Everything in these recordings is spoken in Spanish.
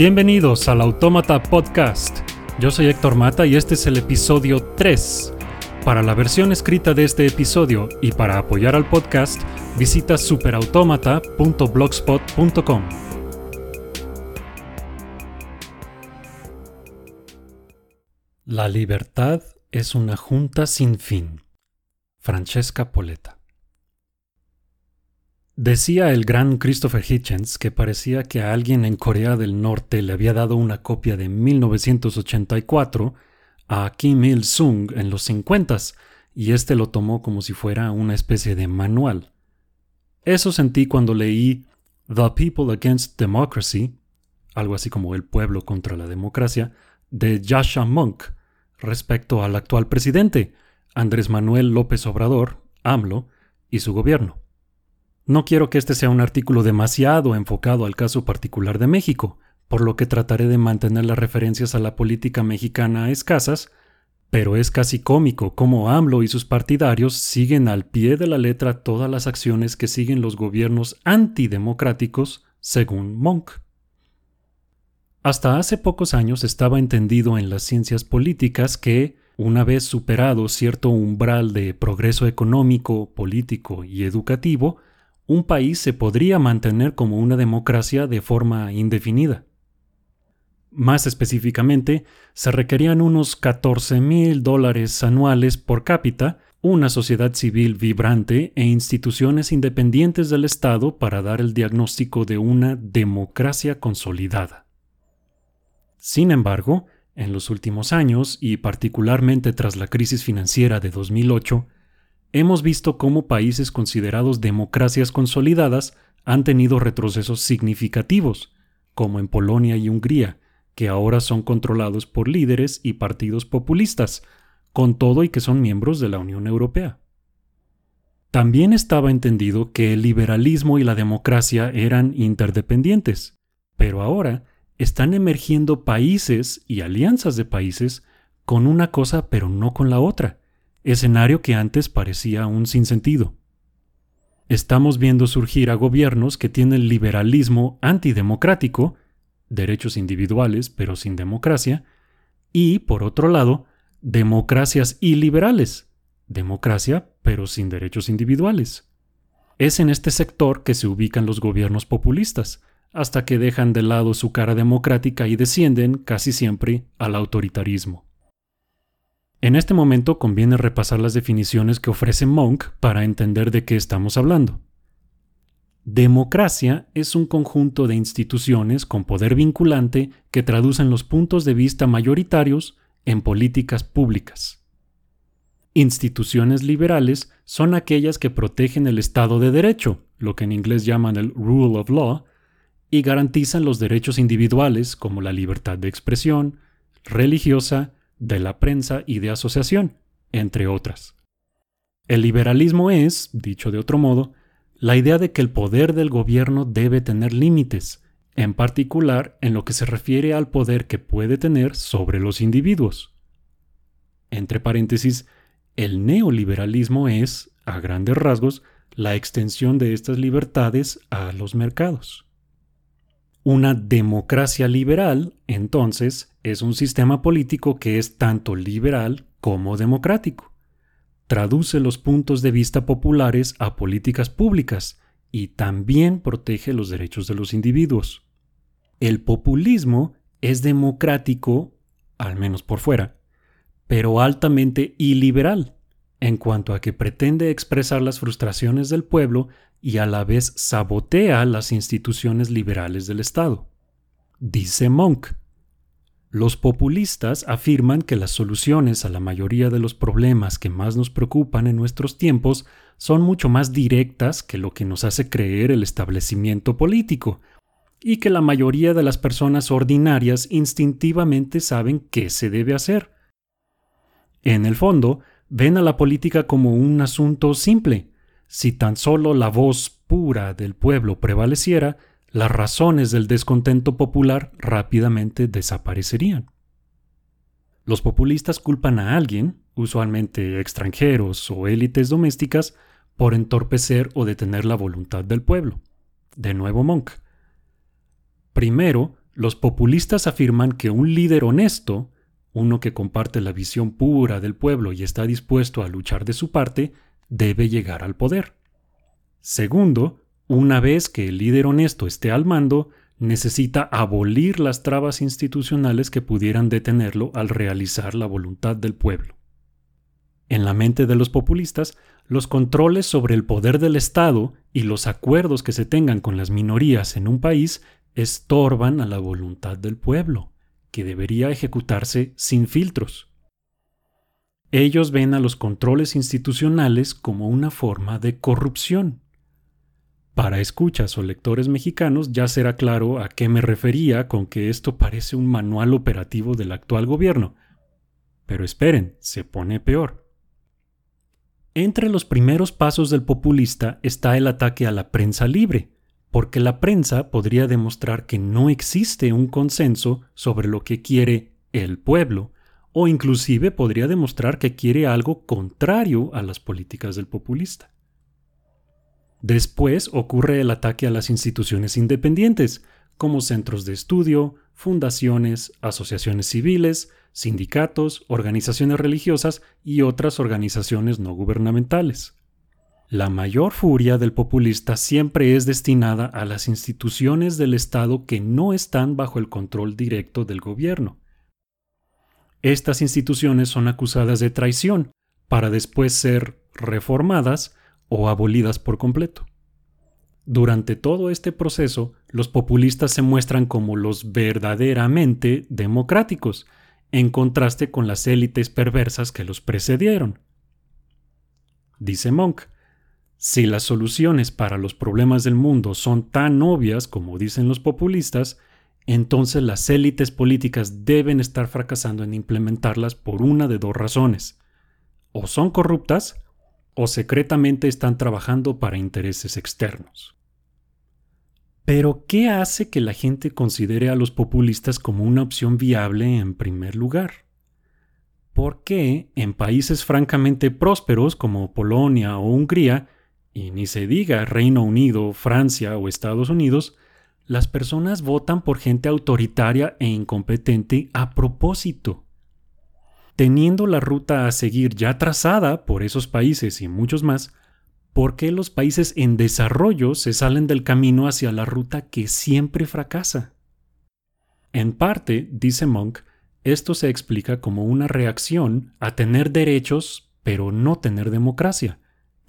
Bienvenidos al Autómata Podcast. Yo soy Héctor Mata y este es el episodio 3. Para la versión escrita de este episodio y para apoyar al podcast, visita superautomata.blogspot.com. La libertad es una junta sin fin. Francesca Poleta. Decía el gran Christopher Hitchens que parecía que a alguien en Corea del Norte le había dado una copia de 1984 a Kim Il-sung en los 50 y este lo tomó como si fuera una especie de manual. Eso sentí cuando leí The People Against Democracy, algo así como El pueblo contra la democracia, de Yasha Monk, respecto al actual presidente, Andrés Manuel López Obrador, AMLO, y su gobierno. No quiero que este sea un artículo demasiado enfocado al caso particular de México, por lo que trataré de mantener las referencias a la política mexicana escasas, pero es casi cómico cómo AMLO y sus partidarios siguen al pie de la letra todas las acciones que siguen los gobiernos antidemocráticos, según Monk. Hasta hace pocos años estaba entendido en las ciencias políticas que, una vez superado cierto umbral de progreso económico, político y educativo, un país se podría mantener como una democracia de forma indefinida. Más específicamente, se requerían unos 14 mil dólares anuales por cápita, una sociedad civil vibrante e instituciones independientes del Estado para dar el diagnóstico de una democracia consolidada. Sin embargo, en los últimos años, y particularmente tras la crisis financiera de 2008, hemos visto cómo países considerados democracias consolidadas han tenido retrocesos significativos, como en Polonia y Hungría, que ahora son controlados por líderes y partidos populistas, con todo y que son miembros de la Unión Europea. También estaba entendido que el liberalismo y la democracia eran interdependientes, pero ahora están emergiendo países y alianzas de países con una cosa pero no con la otra escenario que antes parecía un sinsentido. Estamos viendo surgir a gobiernos que tienen liberalismo antidemocrático, derechos individuales pero sin democracia, y, por otro lado, democracias iliberales, democracia pero sin derechos individuales. Es en este sector que se ubican los gobiernos populistas, hasta que dejan de lado su cara democrática y descienden casi siempre al autoritarismo. En este momento conviene repasar las definiciones que ofrece Monk para entender de qué estamos hablando. Democracia es un conjunto de instituciones con poder vinculante que traducen los puntos de vista mayoritarios en políticas públicas. Instituciones liberales son aquellas que protegen el Estado de Derecho, lo que en inglés llaman el rule of law, y garantizan los derechos individuales como la libertad de expresión, religiosa, de la prensa y de asociación, entre otras. El liberalismo es, dicho de otro modo, la idea de que el poder del gobierno debe tener límites, en particular en lo que se refiere al poder que puede tener sobre los individuos. Entre paréntesis, el neoliberalismo es, a grandes rasgos, la extensión de estas libertades a los mercados. Una democracia liberal, entonces, es un sistema político que es tanto liberal como democrático. Traduce los puntos de vista populares a políticas públicas y también protege los derechos de los individuos. El populismo es democrático, al menos por fuera, pero altamente iliberal, en cuanto a que pretende expresar las frustraciones del pueblo y a la vez sabotea las instituciones liberales del Estado. Dice Monk, los populistas afirman que las soluciones a la mayoría de los problemas que más nos preocupan en nuestros tiempos son mucho más directas que lo que nos hace creer el establecimiento político, y que la mayoría de las personas ordinarias instintivamente saben qué se debe hacer. En el fondo, ven a la política como un asunto simple. Si tan solo la voz pura del pueblo prevaleciera, las razones del descontento popular rápidamente desaparecerían. Los populistas culpan a alguien, usualmente extranjeros o élites domésticas, por entorpecer o detener la voluntad del pueblo. De nuevo Monk. Primero, los populistas afirman que un líder honesto, uno que comparte la visión pura del pueblo y está dispuesto a luchar de su parte, debe llegar al poder. Segundo, una vez que el líder honesto esté al mando, necesita abolir las trabas institucionales que pudieran detenerlo al realizar la voluntad del pueblo. En la mente de los populistas, los controles sobre el poder del Estado y los acuerdos que se tengan con las minorías en un país estorban a la voluntad del pueblo, que debería ejecutarse sin filtros. Ellos ven a los controles institucionales como una forma de corrupción. Para escuchas o lectores mexicanos ya será claro a qué me refería con que esto parece un manual operativo del actual gobierno. Pero esperen, se pone peor. Entre los primeros pasos del populista está el ataque a la prensa libre, porque la prensa podría demostrar que no existe un consenso sobre lo que quiere el pueblo, o inclusive podría demostrar que quiere algo contrario a las políticas del populista. Después ocurre el ataque a las instituciones independientes, como centros de estudio, fundaciones, asociaciones civiles, sindicatos, organizaciones religiosas y otras organizaciones no gubernamentales. La mayor furia del populista siempre es destinada a las instituciones del Estado que no están bajo el control directo del gobierno. Estas instituciones son acusadas de traición, para después ser reformadas o abolidas por completo. Durante todo este proceso, los populistas se muestran como los verdaderamente democráticos, en contraste con las élites perversas que los precedieron. Dice Monk, si las soluciones para los problemas del mundo son tan obvias como dicen los populistas, entonces las élites políticas deben estar fracasando en implementarlas por una de dos razones. O son corruptas o secretamente están trabajando para intereses externos. Pero, ¿qué hace que la gente considere a los populistas como una opción viable en primer lugar? ¿Por qué en países francamente prósperos como Polonia o Hungría y ni se diga Reino Unido, Francia o Estados Unidos, las personas votan por gente autoritaria e incompetente a propósito. Teniendo la ruta a seguir ya trazada por esos países y muchos más, ¿por qué los países en desarrollo se salen del camino hacia la ruta que siempre fracasa? En parte, dice Monk, esto se explica como una reacción a tener derechos pero no tener democracia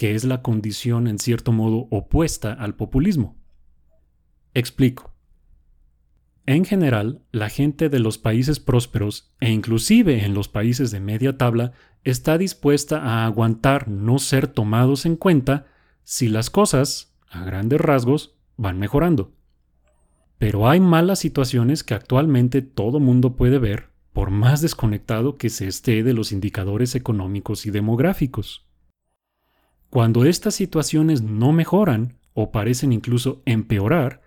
que es la condición en cierto modo opuesta al populismo. Explico. En general, la gente de los países prósperos, e inclusive en los países de media tabla, está dispuesta a aguantar no ser tomados en cuenta si las cosas, a grandes rasgos, van mejorando. Pero hay malas situaciones que actualmente todo mundo puede ver, por más desconectado que se esté de los indicadores económicos y demográficos. Cuando estas situaciones no mejoran o parecen incluso empeorar,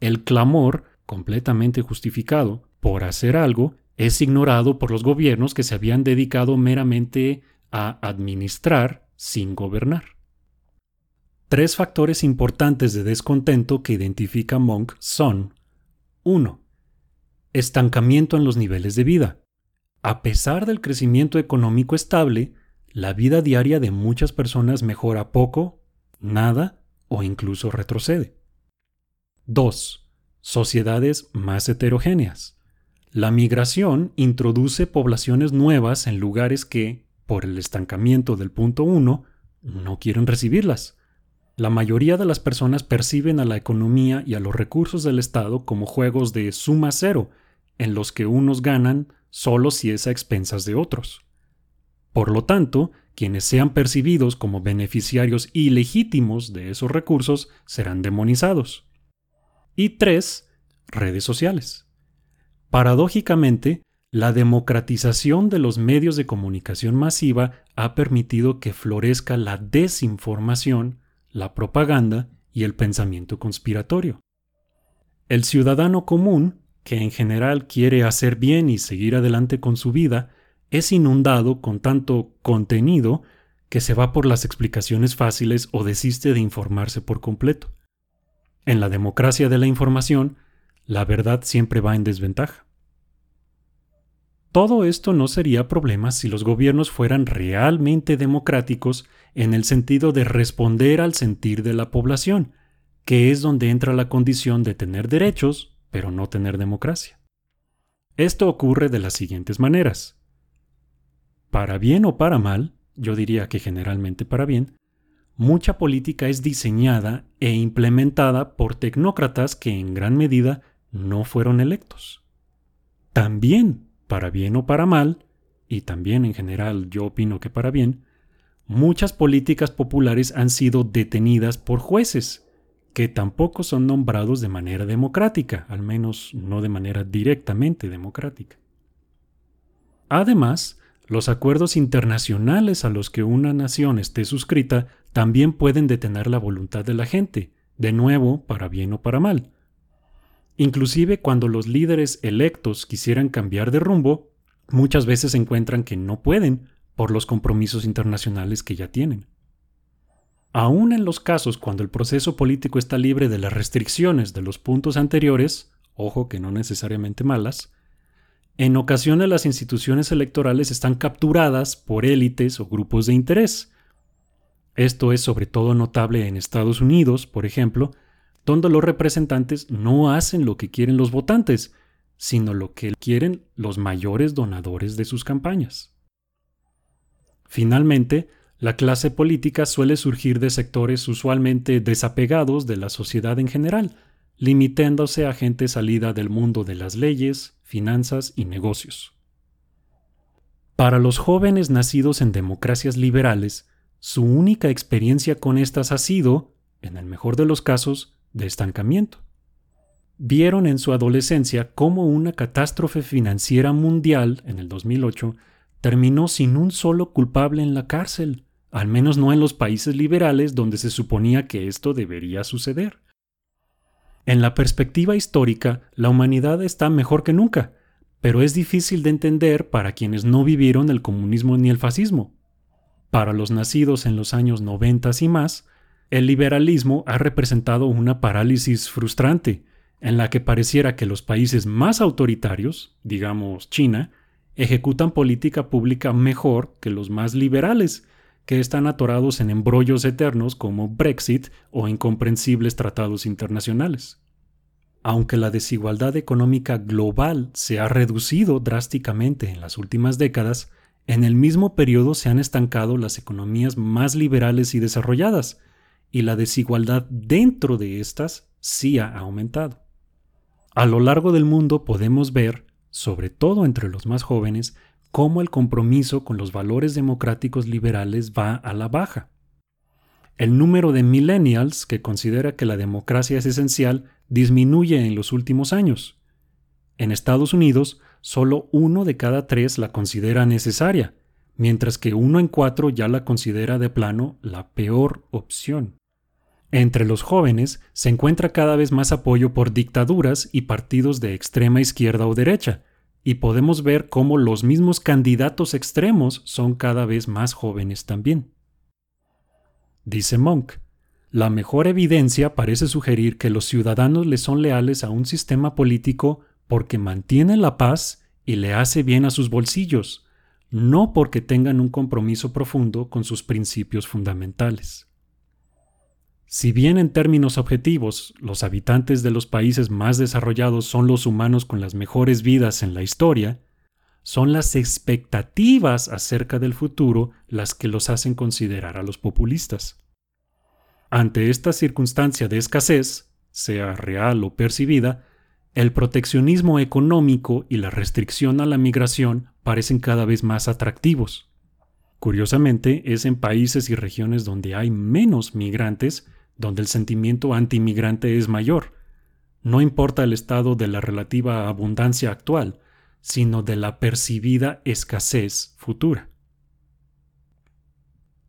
el clamor, completamente justificado, por hacer algo, es ignorado por los gobiernos que se habían dedicado meramente a administrar sin gobernar. Tres factores importantes de descontento que identifica Monk son 1. Estancamiento en los niveles de vida. A pesar del crecimiento económico estable, la vida diaria de muchas personas mejora poco, nada o incluso retrocede. 2. Sociedades más heterogéneas. La migración introduce poblaciones nuevas en lugares que, por el estancamiento del punto 1, no quieren recibirlas. La mayoría de las personas perciben a la economía y a los recursos del Estado como juegos de suma cero, en los que unos ganan solo si es a expensas de otros. Por lo tanto, quienes sean percibidos como beneficiarios ilegítimos de esos recursos serán demonizados. Y tres, redes sociales. Paradójicamente, la democratización de los medios de comunicación masiva ha permitido que florezca la desinformación, la propaganda y el pensamiento conspiratorio. El ciudadano común, que en general quiere hacer bien y seguir adelante con su vida, es inundado con tanto contenido que se va por las explicaciones fáciles o desiste de informarse por completo. En la democracia de la información, la verdad siempre va en desventaja. Todo esto no sería problema si los gobiernos fueran realmente democráticos en el sentido de responder al sentir de la población, que es donde entra la condición de tener derechos, pero no tener democracia. Esto ocurre de las siguientes maneras. Para bien o para mal, yo diría que generalmente para bien, mucha política es diseñada e implementada por tecnócratas que en gran medida no fueron electos. También para bien o para mal, y también en general yo opino que para bien, muchas políticas populares han sido detenidas por jueces, que tampoco son nombrados de manera democrática, al menos no de manera directamente democrática. Además, los acuerdos internacionales a los que una nación esté suscrita también pueden detener la voluntad de la gente, de nuevo, para bien o para mal. Inclusive cuando los líderes electos quisieran cambiar de rumbo, muchas veces encuentran que no pueden por los compromisos internacionales que ya tienen. Aún en los casos cuando el proceso político está libre de las restricciones de los puntos anteriores, ojo que no necesariamente malas, en ocasiones las instituciones electorales están capturadas por élites o grupos de interés. Esto es sobre todo notable en Estados Unidos, por ejemplo, donde los representantes no hacen lo que quieren los votantes, sino lo que quieren los mayores donadores de sus campañas. Finalmente, la clase política suele surgir de sectores usualmente desapegados de la sociedad en general, limitándose a gente salida del mundo de las leyes, finanzas y negocios. Para los jóvenes nacidos en democracias liberales, su única experiencia con estas ha sido, en el mejor de los casos, de estancamiento. Vieron en su adolescencia cómo una catástrofe financiera mundial en el 2008 terminó sin un solo culpable en la cárcel, al menos no en los países liberales donde se suponía que esto debería suceder. En la perspectiva histórica, la humanidad está mejor que nunca, pero es difícil de entender para quienes no vivieron el comunismo ni el fascismo. Para los nacidos en los años 90 y más, el liberalismo ha representado una parálisis frustrante, en la que pareciera que los países más autoritarios, digamos China, ejecutan política pública mejor que los más liberales, que están atorados en embrollos eternos como Brexit o incomprensibles tratados internacionales. Aunque la desigualdad económica global se ha reducido drásticamente en las últimas décadas, en el mismo periodo se han estancado las economías más liberales y desarrolladas, y la desigualdad dentro de estas sí ha aumentado. A lo largo del mundo podemos ver, sobre todo entre los más jóvenes, cómo el compromiso con los valores democráticos liberales va a la baja. El número de millennials que considera que la democracia es esencial disminuye en los últimos años. En Estados Unidos, solo uno de cada tres la considera necesaria, mientras que uno en cuatro ya la considera de plano la peor opción. Entre los jóvenes se encuentra cada vez más apoyo por dictaduras y partidos de extrema izquierda o derecha, y podemos ver cómo los mismos candidatos extremos son cada vez más jóvenes también. Dice Monk, la mejor evidencia parece sugerir que los ciudadanos le son leales a un sistema político porque mantiene la paz y le hace bien a sus bolsillos, no porque tengan un compromiso profundo con sus principios fundamentales. Si bien en términos objetivos los habitantes de los países más desarrollados son los humanos con las mejores vidas en la historia, son las expectativas acerca del futuro las que los hacen considerar a los populistas. Ante esta circunstancia de escasez, sea real o percibida, el proteccionismo económico y la restricción a la migración parecen cada vez más atractivos. Curiosamente, es en países y regiones donde hay menos migrantes donde el sentimiento antimigrante es mayor. No importa el estado de la relativa abundancia actual, sino de la percibida escasez futura.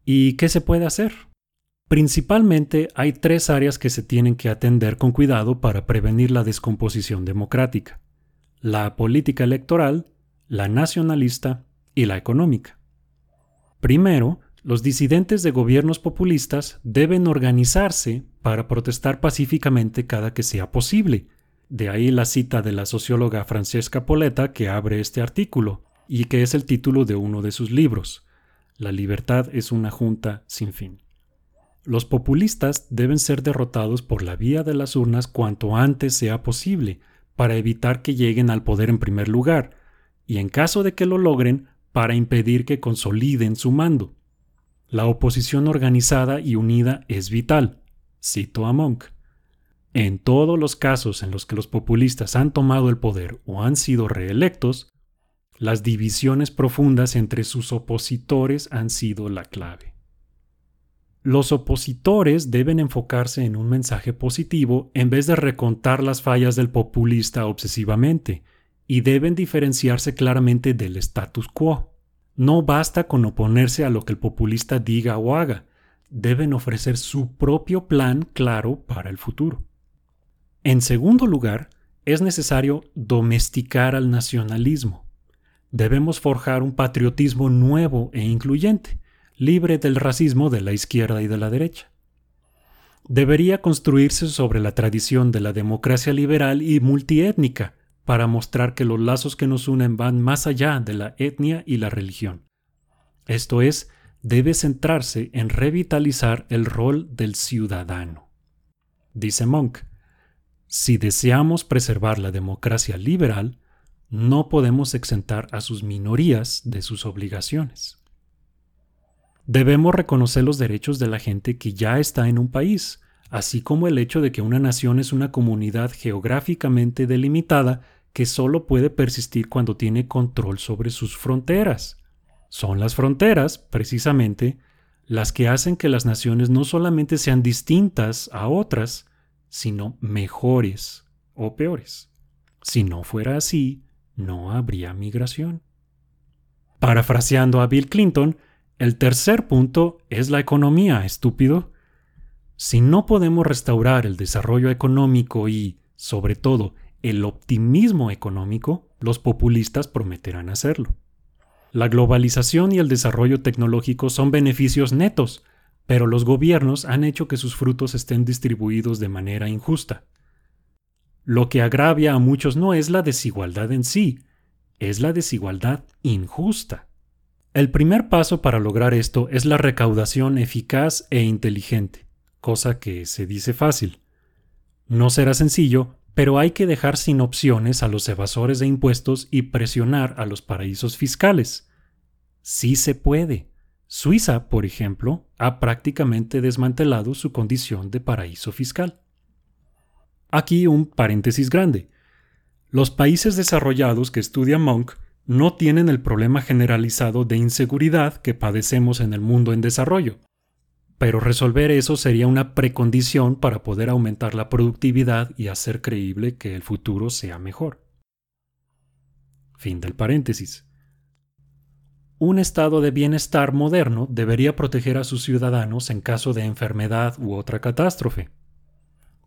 ¿Y qué se puede hacer? Principalmente hay tres áreas que se tienen que atender con cuidado para prevenir la descomposición democrática. La política electoral, la nacionalista y la económica. Primero, los disidentes de gobiernos populistas deben organizarse para protestar pacíficamente cada que sea posible, De ahí la cita de la socióloga Francesca Poletta que abre este artículo y que es el título de uno de sus libros. La libertad es una junta sin fin. Los populistas deben ser derrotados por la vía de las urnas cuanto antes sea posible, para evitar que lleguen al poder en primer lugar, y en caso de que lo logren, para impedir que consoliden su mando. La oposición organizada y unida es vital, cito a Monk. En todos los casos en los que los populistas han tomado el poder o han sido reelectos, las divisiones profundas entre sus opositores han sido la clave. Los opositores deben enfocarse en un mensaje positivo en vez de recontar las fallas del populista obsesivamente, y deben diferenciarse claramente del status quo. No basta con oponerse a lo que el populista diga o haga, deben ofrecer su propio plan claro para el futuro. En segundo lugar, es necesario domesticar al nacionalismo. Debemos forjar un patriotismo nuevo e incluyente, libre del racismo de la izquierda y de la derecha. Debería construirse sobre la tradición de la democracia liberal y multiétnica, para mostrar que los lazos que nos unen van más allá de la etnia y la religión. Esto es, debe centrarse en revitalizar el rol del ciudadano. Dice Monk, si deseamos preservar la democracia liberal, no podemos exentar a sus minorías de sus obligaciones. Debemos reconocer los derechos de la gente que ya está en un país, así como el hecho de que una nación es una comunidad geográficamente delimitada que solo puede persistir cuando tiene control sobre sus fronteras. Son las fronteras, precisamente, las que hacen que las naciones no solamente sean distintas a otras, sino mejores o peores. Si no fuera así, no habría migración. Parafraseando a Bill Clinton, el tercer punto es la economía, estúpido. Si no podemos restaurar el desarrollo económico y, sobre todo, el optimismo económico, los populistas prometerán hacerlo. La globalización y el desarrollo tecnológico son beneficios netos, pero los gobiernos han hecho que sus frutos estén distribuidos de manera injusta. Lo que agravia a muchos no es la desigualdad en sí, es la desigualdad injusta. El primer paso para lograr esto es la recaudación eficaz e inteligente, cosa que se dice fácil. No será sencillo, pero hay que dejar sin opciones a los evasores de impuestos y presionar a los paraísos fiscales. Sí se puede. Suiza, por ejemplo, ha prácticamente desmantelado su condición de paraíso fiscal. Aquí un paréntesis grande. Los países desarrollados que estudia Monk no tienen el problema generalizado de inseguridad que padecemos en el mundo en desarrollo. Pero resolver eso sería una precondición para poder aumentar la productividad y hacer creíble que el futuro sea mejor. Fin del paréntesis. Un estado de bienestar moderno debería proteger a sus ciudadanos en caso de enfermedad u otra catástrofe.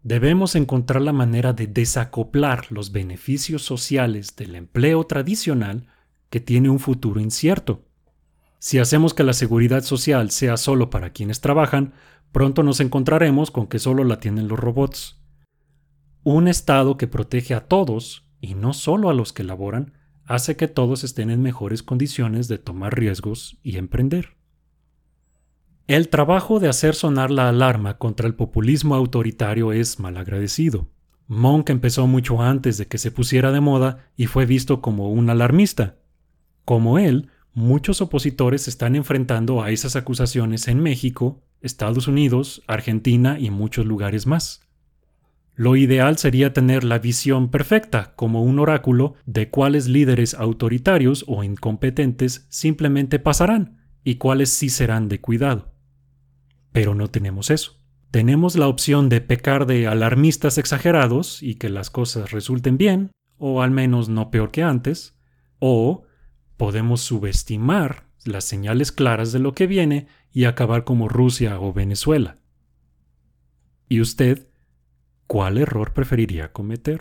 Debemos encontrar la manera de desacoplar los beneficios sociales del empleo tradicional que tiene un futuro incierto. Si hacemos que la seguridad social sea solo para quienes trabajan, pronto nos encontraremos con que solo la tienen los robots. Un Estado que protege a todos, y no solo a los que laboran, hace que todos estén en mejores condiciones de tomar riesgos y emprender. El trabajo de hacer sonar la alarma contra el populismo autoritario es malagradecido. Monk empezó mucho antes de que se pusiera de moda y fue visto como un alarmista. Como él, muchos opositores están enfrentando a esas acusaciones en México, Estados Unidos, Argentina y muchos lugares más. Lo ideal sería tener la visión perfecta, como un oráculo, de cuáles líderes autoritarios o incompetentes simplemente pasarán y cuáles sí serán de cuidado. Pero no tenemos eso. Tenemos la opción de pecar de alarmistas exagerados y que las cosas resulten bien, o al menos no peor que antes, o podemos subestimar las señales claras de lo que viene y acabar como Rusia o Venezuela. ¿Y usted ¿cuál error preferiría cometer?